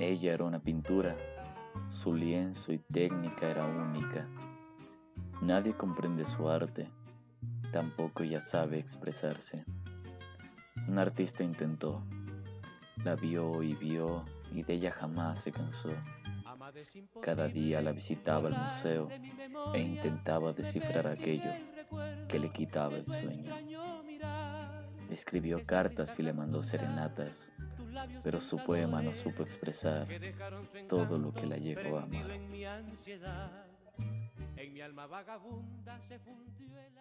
Ella era una pintura, su lienzo y técnica era única. Nadie comprende su arte, tampoco ella sabe expresarse. Un artista intentó, la vio y vio y de ella jamás se cansó. Cada día la visitaba al museo e intentaba descifrar aquello que le quitaba el sueño. Escribió cartas y le mandó serenatas, pero su poema no supo expresar todo lo que la llegó a amar. En mi alma vagabunda se fundió el